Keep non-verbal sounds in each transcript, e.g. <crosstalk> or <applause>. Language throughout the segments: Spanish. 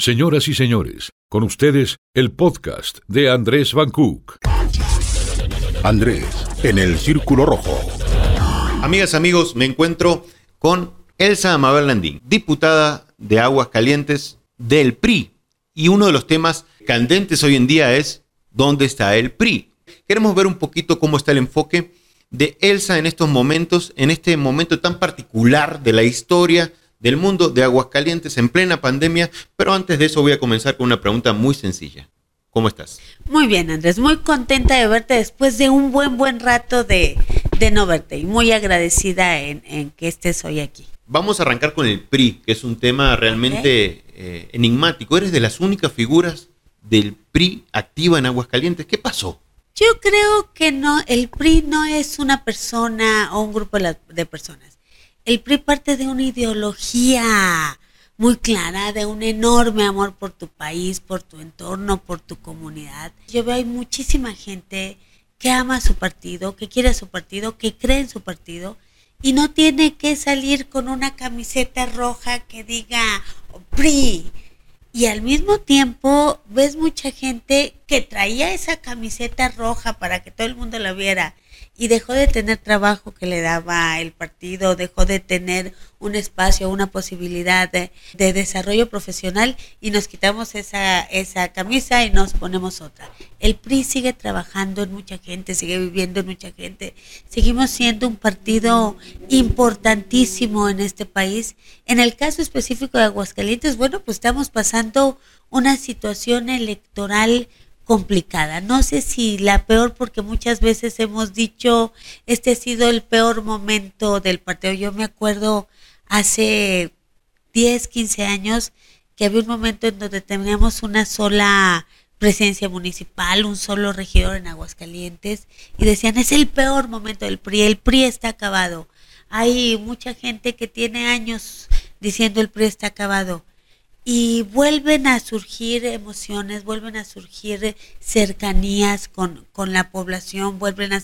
Señoras y señores, con ustedes el podcast de Andrés Van Cook. Andrés, en el Círculo Rojo. Amigas, amigos, me encuentro con Elsa Amabel Landín, diputada de Aguas Calientes del PRI. Y uno de los temas candentes hoy en día es ¿dónde está el PRI? Queremos ver un poquito cómo está el enfoque de Elsa en estos momentos, en este momento tan particular de la historia del mundo de Aguascalientes en plena pandemia, pero antes de eso voy a comenzar con una pregunta muy sencilla. ¿Cómo estás? Muy bien, Andrés, muy contenta de verte después de un buen, buen rato de, no verte y muy agradecida en, que estés hoy aquí. Vamos a arrancar con el PRI, que es un tema realmente eh, enigmático. Eres de las únicas figuras del PRI activa en Aguascalientes. ¿Qué pasó? Yo creo que no, el PRI no es una persona o un grupo de personas el PRI parte de una ideología muy clara, de un enorme amor por tu país, por tu entorno, por tu comunidad. Yo veo hay muchísima gente que ama su partido, que quiere su partido, que cree en su partido y no tiene que salir con una camiseta roja que diga PRI. Y al mismo tiempo ves mucha gente que traía esa camiseta roja para que todo el mundo la viera y dejó de tener trabajo que le daba el partido, dejó de tener un espacio, una posibilidad de, desarrollo profesional y nos quitamos esa, esa camisa y nos ponemos otra. El PRI sigue trabajando en mucha gente, sigue viviendo en mucha gente. Seguimos siendo un partido importantísimo en este país. En el caso específico de Aguascalientes, bueno, pues estamos pasando una situación electoral complicada. No sé si la peor, porque muchas veces hemos dicho, este ha sido el peor momento del partido. Yo me acuerdo hace 10, 15 años que había un momento en donde teníamos una sola presidencia municipal, un solo regidor en Aguascalientes, y decían, es el peor momento del PRI, el PRI está acabado. Hay mucha gente que tiene años diciendo el PRI está acabado y vuelven a surgir emociones, vuelven a surgir cercanías con, la población, vuelven a,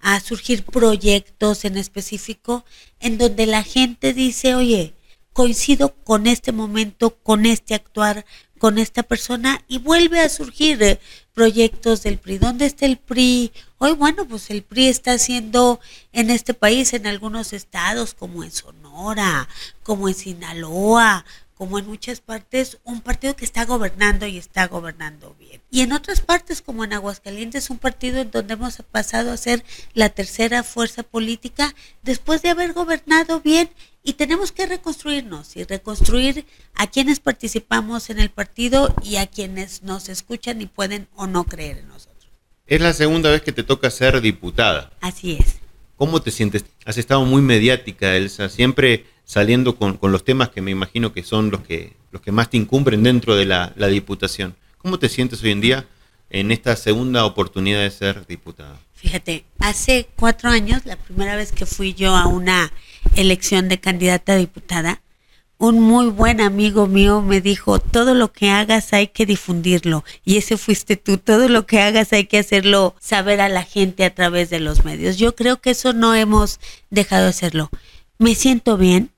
a surgir proyectos en específico en donde la gente dice, oye, coincido con este momento, con este actuar, con esta persona y vuelve a surgir eh, proyectos del PRI. ¿Dónde está el PRI? Hoy, bueno, pues el PRI está haciendo en este país, en algunos estados, como en Sonora, como en Sinaloa, como en muchas partes, un partido que está gobernando y está gobernando bien. Y en otras partes, como en Aguascalientes, un partido en donde hemos pasado a ser la tercera fuerza política después de haber gobernado bien y tenemos que reconstruirnos y reconstruir a quienes participamos en el partido y a quienes nos escuchan y pueden o no creer en nosotros. Es la segunda vez que te toca ser diputada. Así es. ¿Cómo te sientes? Has estado muy mediática, Elsa. Siempre saliendo con, los temas que me imagino que son los que, los que más te incumplen dentro de la, Diputación. ¿Cómo te sientes hoy en día en esta segunda oportunidad de ser diputada? Fíjate, hace cuatro años, la primera vez que fui yo a una elección de candidata a diputada, un muy buen amigo mío me dijo, todo lo que hagas hay que difundirlo. Y ese fuiste tú, todo lo que hagas hay que hacerlo saber a la gente a través de los medios. Yo creo que eso no hemos dejado de hacerlo. Me siento bien,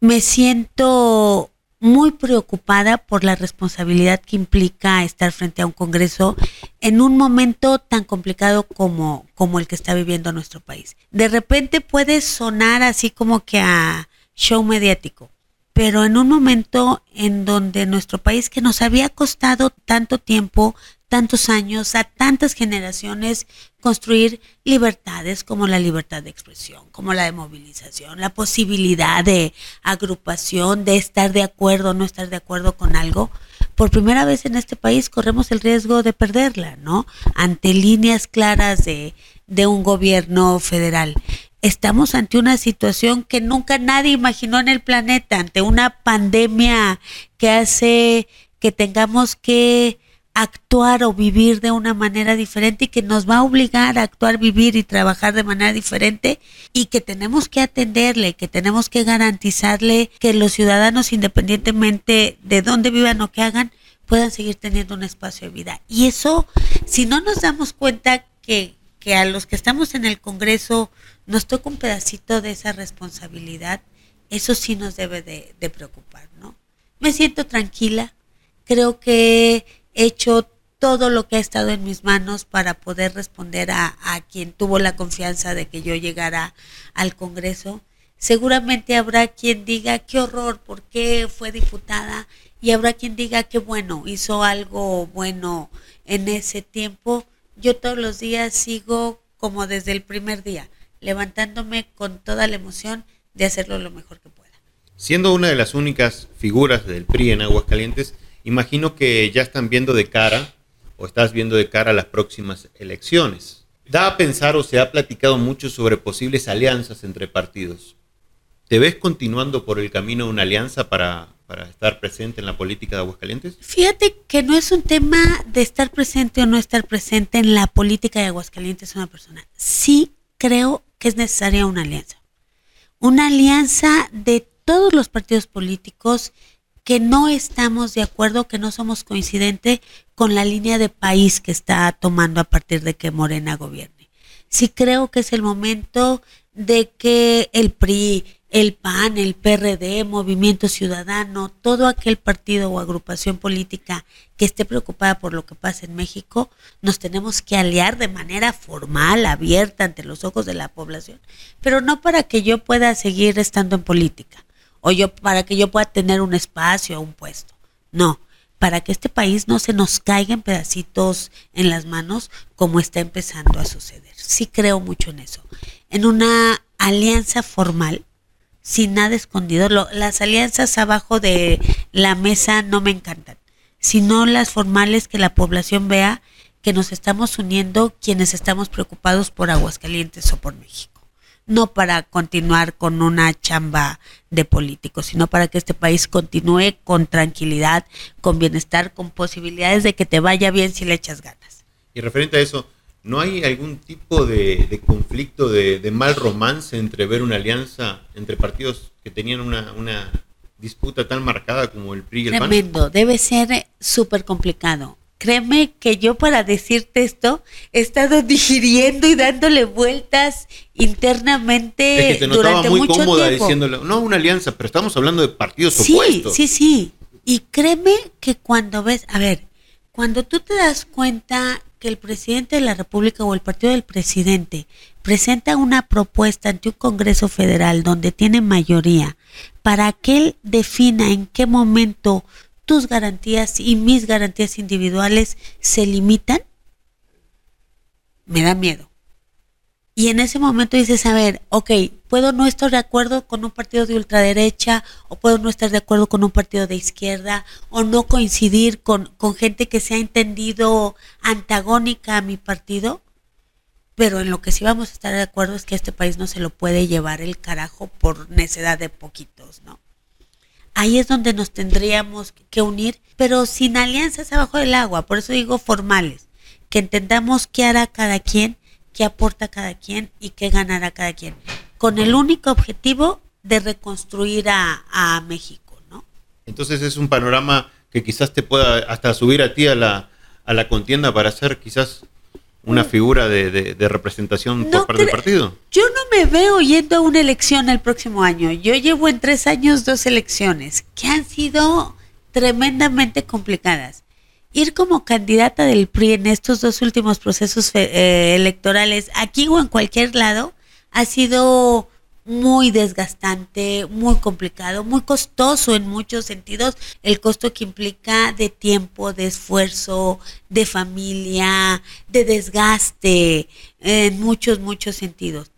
me siento muy preocupada por la responsabilidad que implica estar frente a un Congreso en un momento tan complicado como, como el que está viviendo nuestro país. De repente puede sonar así como que a show mediático, pero en un momento en donde nuestro país que nos había costado tanto tiempo, tantos años, a tantas generaciones, construir libertades como la libertad de expresión, como la de movilización, la posibilidad de agrupación, de estar de acuerdo o no estar de acuerdo con algo. Por primera vez en este país corremos el riesgo de perderla, ¿no? Ante líneas claras de, de un gobierno federal. Estamos ante una situación que nunca nadie imaginó en el planeta, ante una pandemia que hace que tengamos que actuar o vivir de una manera diferente y que nos va a obligar a actuar, vivir y trabajar de manera diferente y que tenemos que atenderle, que tenemos que garantizarle que los ciudadanos, independientemente de dónde vivan o qué hagan, puedan seguir teniendo un espacio de vida. Y eso, si no nos damos cuenta que, que a los que estamos en el Congreso nos toca un pedacito de esa responsabilidad, eso sí nos debe de, preocupar, ¿no? Me siento tranquila, creo que he hecho todo lo que ha estado en mis manos para poder responder a, a quien tuvo la confianza de que yo llegara al Congreso. Seguramente habrá quien diga qué horror, por qué fue diputada, y habrá quien diga que bueno, hizo algo bueno en ese tiempo. Yo todos los días sigo como desde el primer día, levantándome con toda la emoción de hacerlo lo mejor que pueda. Siendo una de las únicas figuras del PRI en Aguascalientes, imagino que ya están viendo de cara o estás viendo de cara las próximas elecciones. Da a pensar o se ha platicado mucho sobre posibles alianzas entre partidos. ¿Te ves continuando por el camino de una alianza para, para estar presente en la política de Aguascalientes? Fíjate que no es un tema de estar presente o no estar presente en la política de Aguascalientes una persona. Sí creo que es necesaria una alianza. Una alianza de todos los partidos políticos que no estamos de acuerdo, que no somos coincidentes con la línea de país que está tomando a partir de que Morena gobierne. Sí creo que es el momento de que el PRI, el PAN, el PRD, Movimiento Ciudadano, todo aquel partido o agrupación política que esté preocupada por lo que pasa en México, nos tenemos que aliar de manera formal, abierta ante los ojos de la población, pero no para que yo pueda seguir estando en política o yo para que yo pueda tener un espacio o un puesto. No, para que este país no se nos caiga en pedacitos en las manos como está empezando a suceder. Sí creo mucho en eso. En una alianza formal sin nada escondido. las alianzas abajo de la mesa no me encantan, sino las formales que la población vea que nos estamos uniendo quienes estamos preocupados por Aguascalientes o por México. No para continuar con una chamba de políticos, sino para que este país continúe con tranquilidad, con bienestar, con posibilidades de que te vaya bien si le echas ganas. Y referente a eso, ¿No hay algún tipo de, conflicto, de, mal romance entre ver una alianza entre partidos que tenían una, disputa tan marcada como el PRI y el Tremendo, debe ser súper complicado. Créeme que yo para decirte esto he estado <laughs> digiriendo y dándole vueltas internamente es que te durante muy mucho cómoda diciéndole, no una alianza, pero estamos hablando de partidos sí, opuestos. Sí, sí, sí. Y créeme que cuando ves, a ver, cuando tú te das cuenta que el presidente de la República o el partido del presidente presenta una propuesta ante un Congreso Federal donde tiene mayoría para que él defina en qué momento tus garantías y mis garantías individuales se limitan, me da miedo. Y en ese momento dices, a ver, ok, puedo no estar de acuerdo con un partido de ultraderecha, o puedo no estar de acuerdo con un partido de izquierda, o no coincidir con, con gente que se ha entendido antagónica a mi partido, pero en lo que sí vamos a estar de acuerdo es que este país no se lo puede llevar el carajo por necedad de poquitos, ¿no? Ahí es donde nos tendríamos que unir, pero sin alianzas abajo del agua, por eso digo formales, que entendamos qué hará cada quien qué aporta cada quien y qué ganará cada quien, con el único objetivo de reconstruir a, México, ¿no? Entonces es un panorama que quizás te pueda hasta subir a ti a la, a la contienda para ser quizás una mm. figura de, representación por parte del partido. Yo no me veo yendo a una elección el próximo año. Yo llevo en tres años dos elecciones que han sido tremendamente complicadas ir como candidata del PRI en estos dos últimos procesos eh, electorales, aquí o en cualquier lado, ha sido muy desgastante, muy complicado, muy costoso en muchos sentidos, el costo que implica de tiempo, de esfuerzo, de familia, de desgaste, en muchos, muchos sentidos.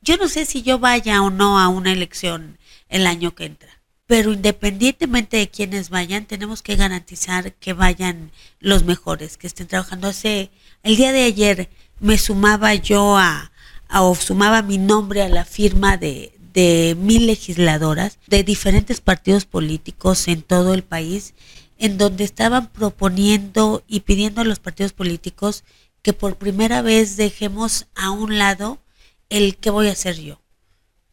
Yo no sé si yo vaya o no a una elección el año que entra pero independientemente de quienes vayan, tenemos que garantizar que vayan los mejores, que estén trabajando. Hace el día de ayer me sumaba yo a, o sumaba mi nombre a la firma de, de mil legisladoras de diferentes partidos políticos en todo el país, en donde estaban proponiendo y pidiendo a los partidos políticos que por primera vez dejemos a un lado el qué voy a hacer yo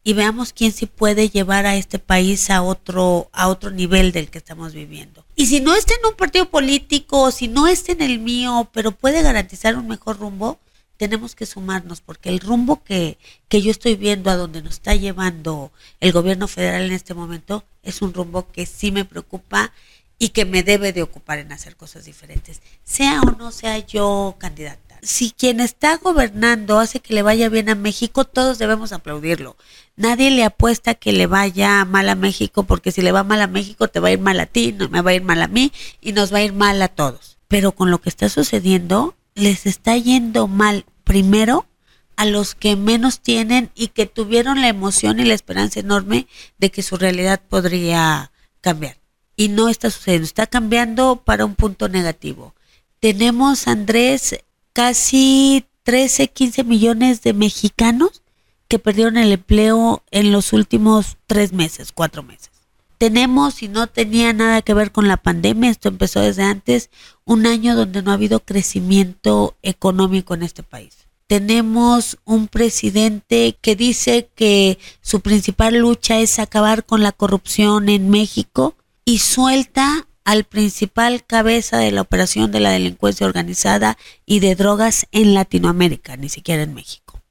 y veamos quién sí puede llevar a este país a otro, a otro nivel del que estamos viviendo. Y si no está en un partido político, si no está en el mío, pero puede garantizar un mejor rumbo, tenemos que sumarnos, porque el rumbo que, que yo estoy viendo a donde nos está llevando el gobierno federal en este momento es un rumbo que sí me preocupa y que me debe de ocupar en hacer cosas diferentes, sea o no sea yo candidata. Si quien está gobernando hace que le vaya bien a México, todos debemos aplaudirlo. Nadie le apuesta que le vaya mal a México, porque si le va mal a México, te va a ir mal a ti, no me va a ir mal a mí y nos va a ir mal a todos. Pero con lo que está sucediendo, les está yendo mal primero a los que menos tienen y que tuvieron la emoción y la esperanza enorme de que su realidad podría cambiar. Y no está sucediendo, está cambiando para un punto negativo. Tenemos, Andrés, casi 13, 15 millones de mexicanos que perdieron el empleo en los últimos tres meses, cuatro meses. Tenemos, y no tenía nada que ver con la pandemia, esto empezó desde antes, un año donde no ha habido crecimiento económico en este país tenemos un presidente que dice que su principal lucha es acabar con la corrupción en México y suelta al principal cabeza de la operación de la delincuencia organizada y de drogas en Latinoamérica, ni siquiera en México.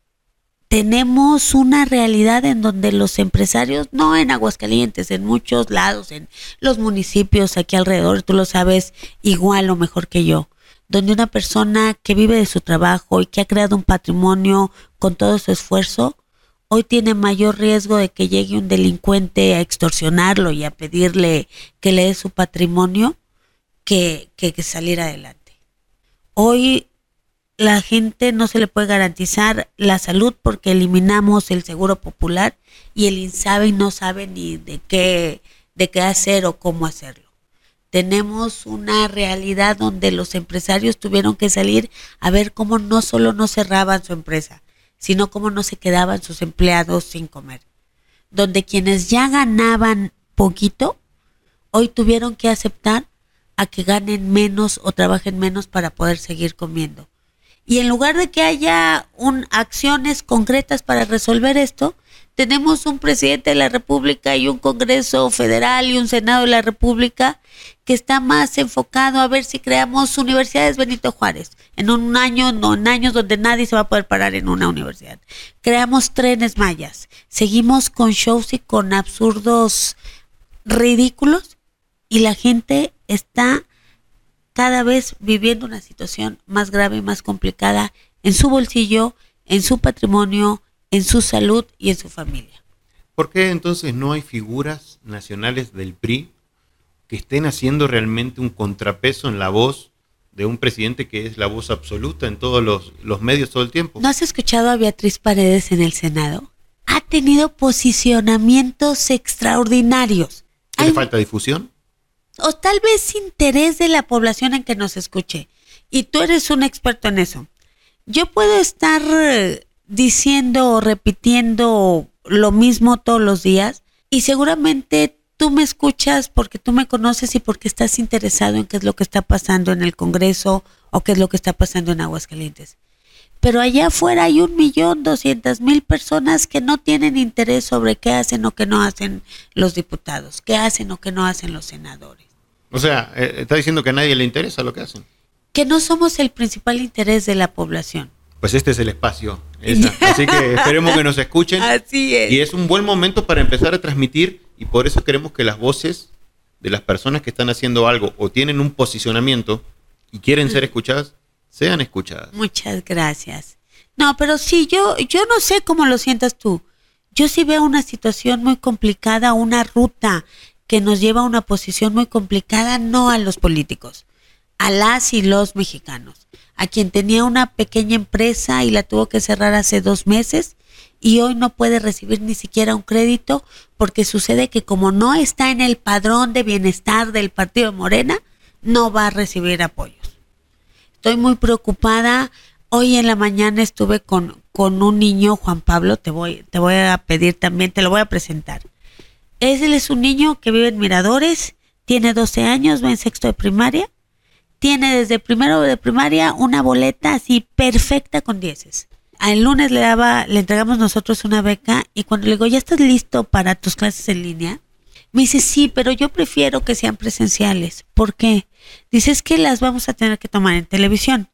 Tenemos una realidad en donde los empresarios, no en Aguascalientes, en muchos lados, en los municipios aquí alrededor, tú lo sabes igual o mejor que yo, donde una persona que vive de su trabajo y que ha creado un patrimonio con todo su esfuerzo, hoy tiene mayor riesgo de que llegue un delincuente a extorsionarlo y a pedirle que le dé su patrimonio que, que, salir adelante. Hoy la gente no se le puede garantizar la salud porque eliminamos el seguro popular y el INSABI no sabe ni de qué, de qué hacer o cómo hacerlo tenemos una realidad donde los empresarios tuvieron que salir a ver cómo no solo no cerraban su empresa, sino cómo no se quedaban sus empleados sin comer. Donde quienes ya ganaban poquito, hoy tuvieron que aceptar a que ganen menos o trabajen menos para poder seguir comiendo. Y en lugar de que haya un, acciones concretas para resolver esto, tenemos un presidente de la República y un Congreso Federal y un Senado de la República que está más enfocado a ver si creamos universidades Benito Juárez en un año, no en años donde nadie se va a poder parar en una universidad. Creamos trenes mayas, seguimos con shows y con absurdos ridículos y la gente está cada vez viviendo una situación más grave y más complicada en su bolsillo, en su patrimonio, en su salud y en su familia. ¿Por qué entonces no hay figuras nacionales del PRI que estén haciendo realmente un contrapeso en la voz de un presidente que es la voz absoluta en todos los, medios todo el tiempo? ¿No has escuchado a Beatriz Paredes en el Senado? Ha tenido posicionamientos extraordinarios. ¿Tiene falta difusión? O tal vez interés de la población en que nos escuche. Y tú eres un experto en eso. Yo puedo estar eh, diciendo o repitiendo lo mismo todos los días y seguramente tú me escuchas porque tú me conoces y porque estás interesado en qué es lo que está pasando en el Congreso o qué es lo que está pasando en Aguascalientes. Pero allá afuera hay un millón doscientas mil personas que no tienen interés sobre qué hacen o qué no hacen los diputados, qué hacen o qué no hacen los senadores. O sea, eh, está diciendo que a nadie le interesa lo que hacen. Que no somos el principal interés de la población pues este es el espacio. <laughs> Así que esperemos que nos escuchen. Así es. Y es un buen momento para empezar a transmitir y por eso queremos que las voces de las personas que están haciendo algo o tienen un posicionamiento y quieren ser escuchadas, sean escuchadas. Muchas gracias. No, pero sí, yo, yo no sé cómo lo sientas tú. Yo sí veo una situación muy complicada, una ruta que nos lleva a una posición muy complicada, no a los políticos, a las y los mexicanos a quien tenía una pequeña empresa y la tuvo que cerrar hace dos meses y hoy no puede recibir ni siquiera un crédito porque sucede que como no está en el padrón de bienestar del partido Morena, no va a recibir apoyos. Estoy muy preocupada. Hoy en la mañana estuve con, con un niño, Juan Pablo, te voy, te voy a pedir también, te lo voy a presentar. Él es un niño que vive en Miradores, tiene 12 años, va en sexto de primaria tiene desde primero de primaria una boleta así perfecta con dieces. El lunes le daba, le entregamos nosotros una beca y cuando le digo, ¿ya estás listo para tus clases en línea? Me dice, sí, pero yo prefiero que sean presenciales. ¿Por qué? Dice, es que las vamos a tener que tomar en televisión.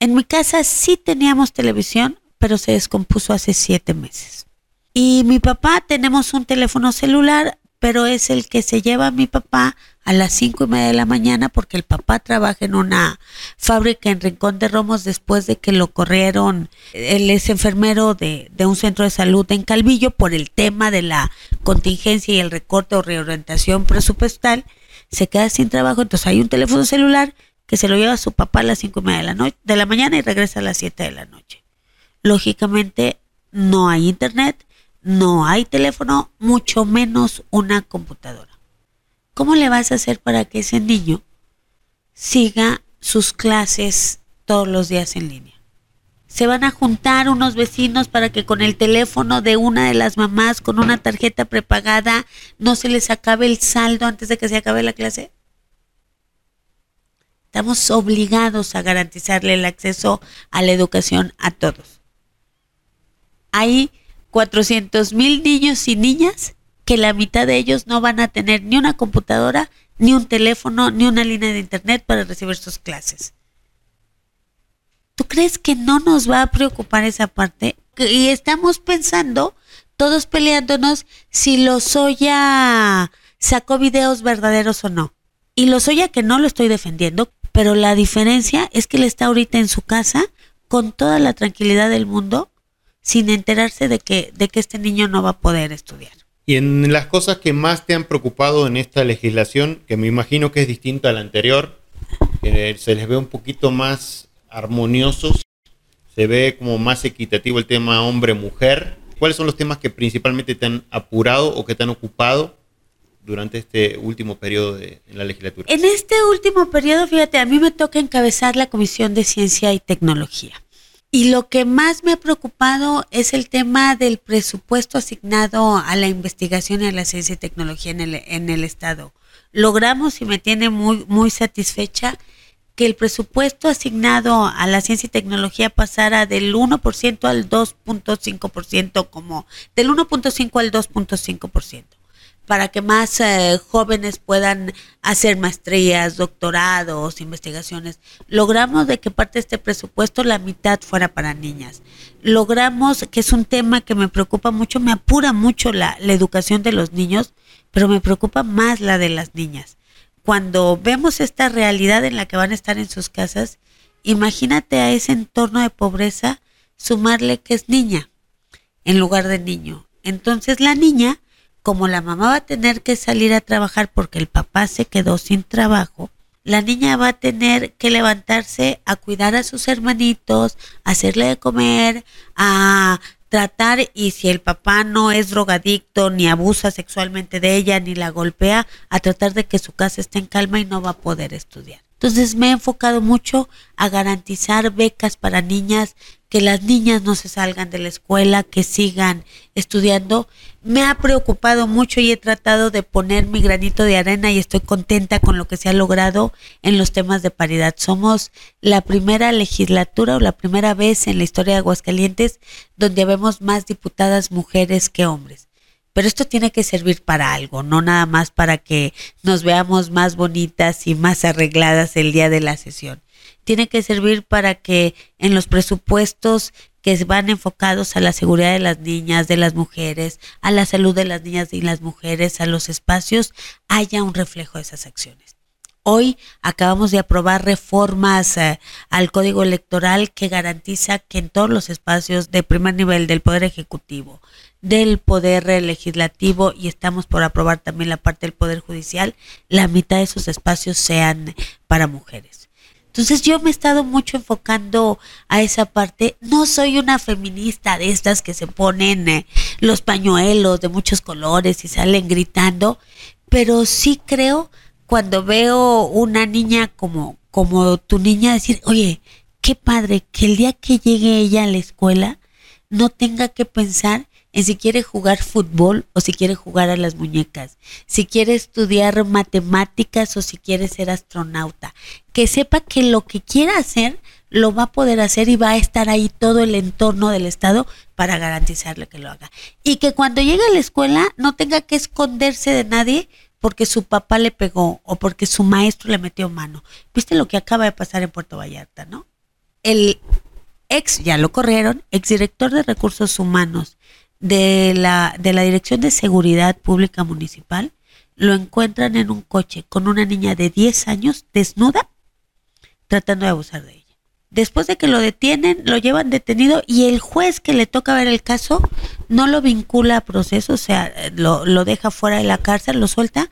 En mi casa sí teníamos televisión, pero se descompuso hace siete meses. Y mi papá tenemos un teléfono celular, pero es el que se lleva a mi papá a las cinco y media de la mañana porque el papá trabaja en una fábrica en Rincón de Romos después de que lo corrieron. Él es enfermero de, de un centro de salud en Calvillo por el tema de la contingencia y el recorte o reorientación presupuestal. Se queda sin trabajo, entonces hay un teléfono celular que se lo lleva a su papá a las cinco y media de la, noche, de la mañana y regresa a las siete de la noche. Lógicamente no hay internet, no hay teléfono, mucho menos una computadora. ¿Cómo le vas a hacer para que ese niño siga sus clases todos los días en línea? Se van a juntar unos vecinos para que con el teléfono de una de las mamás, con una tarjeta prepagada, no se les acabe el saldo antes de que se acabe la clase. Estamos obligados a garantizarle el acceso a la educación a todos. Hay 400 mil niños y niñas que la mitad de ellos no van a tener ni una computadora, ni un teléfono, ni una línea de internet para recibir sus clases. ¿Tú crees que no nos va a preocupar esa parte? Y estamos pensando, todos peleándonos, si Lozoya sacó videos verdaderos o no. Y Lozoya que no lo estoy defendiendo, pero la diferencia es que él está ahorita en su casa con toda la tranquilidad del mundo sin enterarse de que, de que este niño no va a poder estudiar. Y en las cosas que más te han preocupado en esta legislación, que me imagino que es distinta a la anterior, que se les ve un poquito más armoniosos, se ve como más equitativo el tema hombre-mujer. ¿Cuáles son los temas que principalmente te han apurado o que te han ocupado durante este último periodo de la legislatura? En este último periodo, fíjate, a mí me toca encabezar la Comisión de Ciencia y Tecnología. Y lo que más me ha preocupado es el tema del presupuesto asignado a la investigación y a la ciencia y tecnología en el, en el Estado. Logramos, y me tiene muy, muy satisfecha, que el presupuesto asignado a la ciencia y tecnología pasara del 1% al 2.5%, como del 1.5 al 2.5% para que más eh, jóvenes puedan hacer maestrías, doctorados, investigaciones. Logramos de que parte de este presupuesto la mitad fuera para niñas. Logramos, que es un tema que me preocupa mucho, me apura mucho la, la educación de los niños, pero me preocupa más la de las niñas. Cuando vemos esta realidad en la que van a estar en sus casas, imagínate a ese entorno de pobreza sumarle que es niña en lugar de niño. Entonces la niña como la mamá va a tener que salir a trabajar porque el papá se quedó sin trabajo, la niña va a tener que levantarse a cuidar a sus hermanitos, a hacerle de comer, a tratar y si el papá no es drogadicto ni abusa sexualmente de ella ni la golpea, a tratar de que su casa esté en calma y no va a poder estudiar. Entonces me he enfocado mucho a garantizar becas para niñas, que las niñas no se salgan de la escuela, que sigan estudiando. Me ha preocupado mucho y he tratado de poner mi granito de arena y estoy contenta con lo que se ha logrado en los temas de paridad. Somos la primera legislatura o la primera vez en la historia de Aguascalientes donde vemos más diputadas mujeres que hombres pero esto tiene que servir para algo, no nada más para que nos veamos más bonitas y más arregladas el día de la sesión. Tiene que servir para que en los presupuestos que van enfocados a la seguridad de las niñas, de las mujeres, a la salud de las niñas y las mujeres, a los espacios, haya un reflejo de esas acciones. Hoy acabamos de aprobar reformas eh, al Código Electoral que garantiza que en todos los espacios de primer nivel del Poder Ejecutivo, del Poder Legislativo y estamos por aprobar también la parte del Poder Judicial, la mitad de esos espacios sean para mujeres. Entonces yo me he estado mucho enfocando a esa parte. No soy una feminista de estas que se ponen eh, los pañuelos de muchos colores y salen gritando, pero sí creo cuando veo una niña como, como tu niña decir, oye, qué padre que el día que llegue ella a la escuela no tenga que pensar en si quiere jugar fútbol o si quiere jugar a las muñecas, si quiere estudiar matemáticas o si quiere ser astronauta, que sepa que lo que quiera hacer lo va a poder hacer y va a estar ahí todo el entorno del Estado para garantizarle que lo haga. Y que cuando llegue a la escuela no tenga que esconderse de nadie porque su papá le pegó o porque su maestro le metió mano. ¿Viste lo que acaba de pasar en Puerto Vallarta, no? El ex, ya lo corrieron, exdirector de recursos humanos de la, de la Dirección de Seguridad Pública Municipal lo encuentran en un coche con una niña de 10 años desnuda tratando de abusar de ella. Después de que lo detienen, lo llevan detenido y el juez que le toca ver el caso no lo vincula a proceso, o sea, lo, lo deja fuera de la cárcel, lo suelta,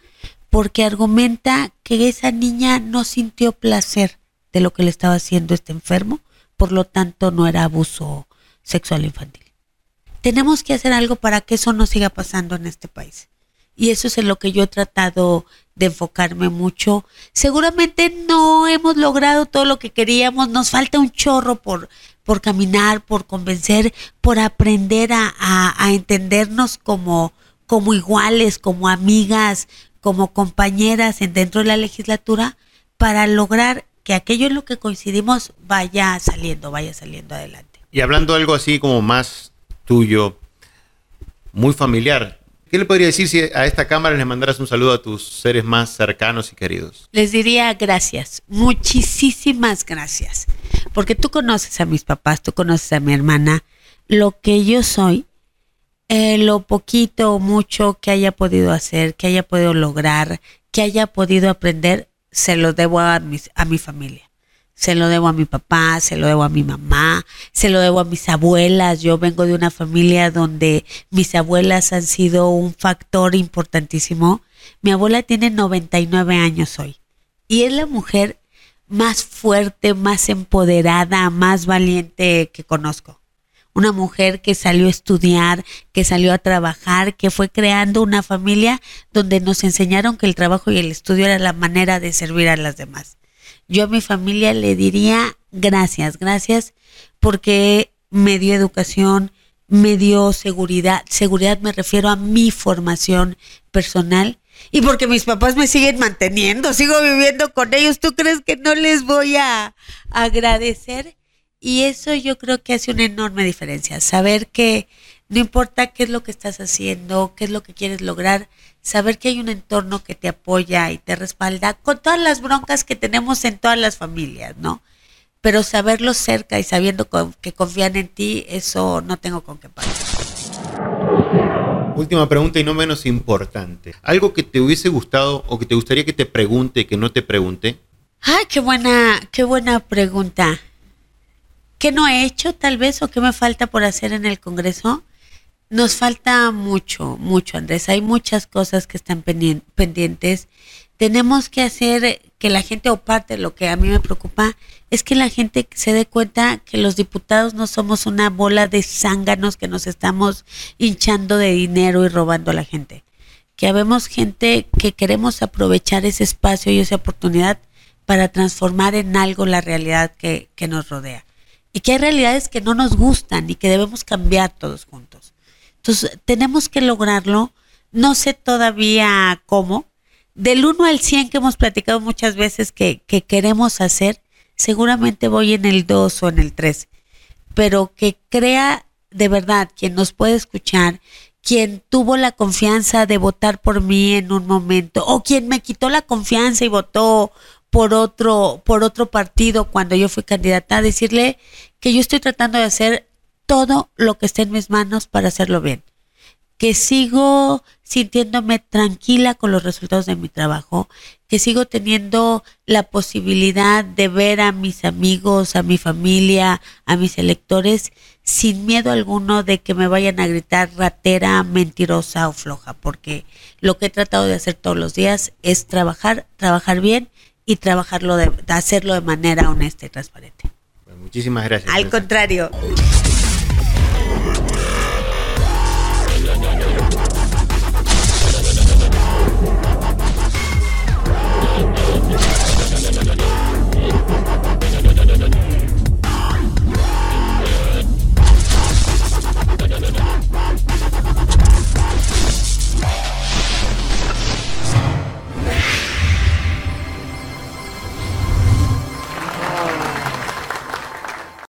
porque argumenta que esa niña no sintió placer de lo que le estaba haciendo este enfermo, por lo tanto no era abuso sexual infantil. Tenemos que hacer algo para que eso no siga pasando en este país. Y eso es en lo que yo he tratado de enfocarme mucho. Seguramente no hemos logrado todo lo que queríamos, nos falta un chorro por, por caminar, por convencer, por aprender a, a, a entendernos como, como iguales, como amigas, como compañeras en, dentro de la legislatura, para lograr que aquello en lo que coincidimos vaya saliendo, vaya saliendo adelante. Y hablando algo así como más tuyo, muy familiar, ¿qué le podría decir si a esta cámara les mandaras un saludo a tus seres más cercanos y queridos? Les diría gracias, muchísimas gracias, porque tú conoces a mis papás, tú conoces a mi hermana, lo que yo soy, eh, lo poquito o mucho que haya podido hacer, que haya podido lograr, que haya podido aprender, se lo debo a, mis, a mi familia se lo debo a mi papá, se lo debo a mi mamá, se lo debo a mis abuelas. Yo vengo de una familia donde mis abuelas han sido un factor importantísimo. Mi abuela tiene 99 años hoy y es la mujer más fuerte, más empoderada, más valiente que conozco. Una mujer que salió a estudiar, que salió a trabajar, que fue creando una familia donde nos enseñaron que el trabajo y el estudio era la manera de servir a las demás yo a mi familia le diría gracias, gracias porque me dio educación, me dio seguridad. Seguridad me refiero a mi formación personal y porque mis papás me siguen manteniendo, sigo viviendo con ellos. ¿Tú crees que no les voy a agradecer? Y eso yo creo que hace una enorme diferencia. Saber que no importa qué es lo que estás haciendo, qué es lo que quieres lograr, saber que hay un entorno que te apoya y te respalda con todas las broncas que tenemos en todas las familias, ¿no? Pero saberlo cerca y sabiendo que confían en ti, eso no tengo con qué pagar. Última pregunta y no menos importante. ¿Algo que te hubiese gustado o que te gustaría que te pregunte y que no te pregunte? Ay, qué buena, qué buena pregunta. ¿Qué no he hecho tal vez o qué me falta por hacer en el Congreso? Nos falta mucho, mucho, Andrés. Hay muchas cosas que están pendientes. Tenemos que hacer que la gente, o parte de lo que a mí me preocupa, es que la gente se dé cuenta que los diputados no somos una bola de zánganos que nos estamos hinchando de dinero y robando a la gente. Que habemos gente que queremos aprovechar ese espacio y esa oportunidad para transformar en algo la realidad que, que nos rodea. Y que hay realidades que no nos gustan y que debemos cambiar todos juntos. Entonces, tenemos que lograrlo. No sé todavía cómo. Del 1 al 100 que hemos platicado muchas veces que, que queremos hacer, seguramente voy en el 2 o en el 3. Pero que crea de verdad quien nos puede escuchar, quien tuvo la confianza de votar por mí en un momento, o quien me quitó la confianza y votó por otro, por otro partido cuando yo fui candidata, decirle que yo estoy tratando de hacer todo lo que esté en mis manos para hacerlo bien. Que sigo sintiéndome tranquila con los resultados de mi trabajo, que sigo teniendo la posibilidad de ver a mis amigos, a mi familia, a mis electores, sin miedo alguno de que me vayan a gritar ratera, mentirosa o floja, porque lo que he tratado de hacer todos los días es trabajar, trabajar bien y trabajarlo de, hacerlo de manera honesta y transparente. muchísimas gracias. Al contrario.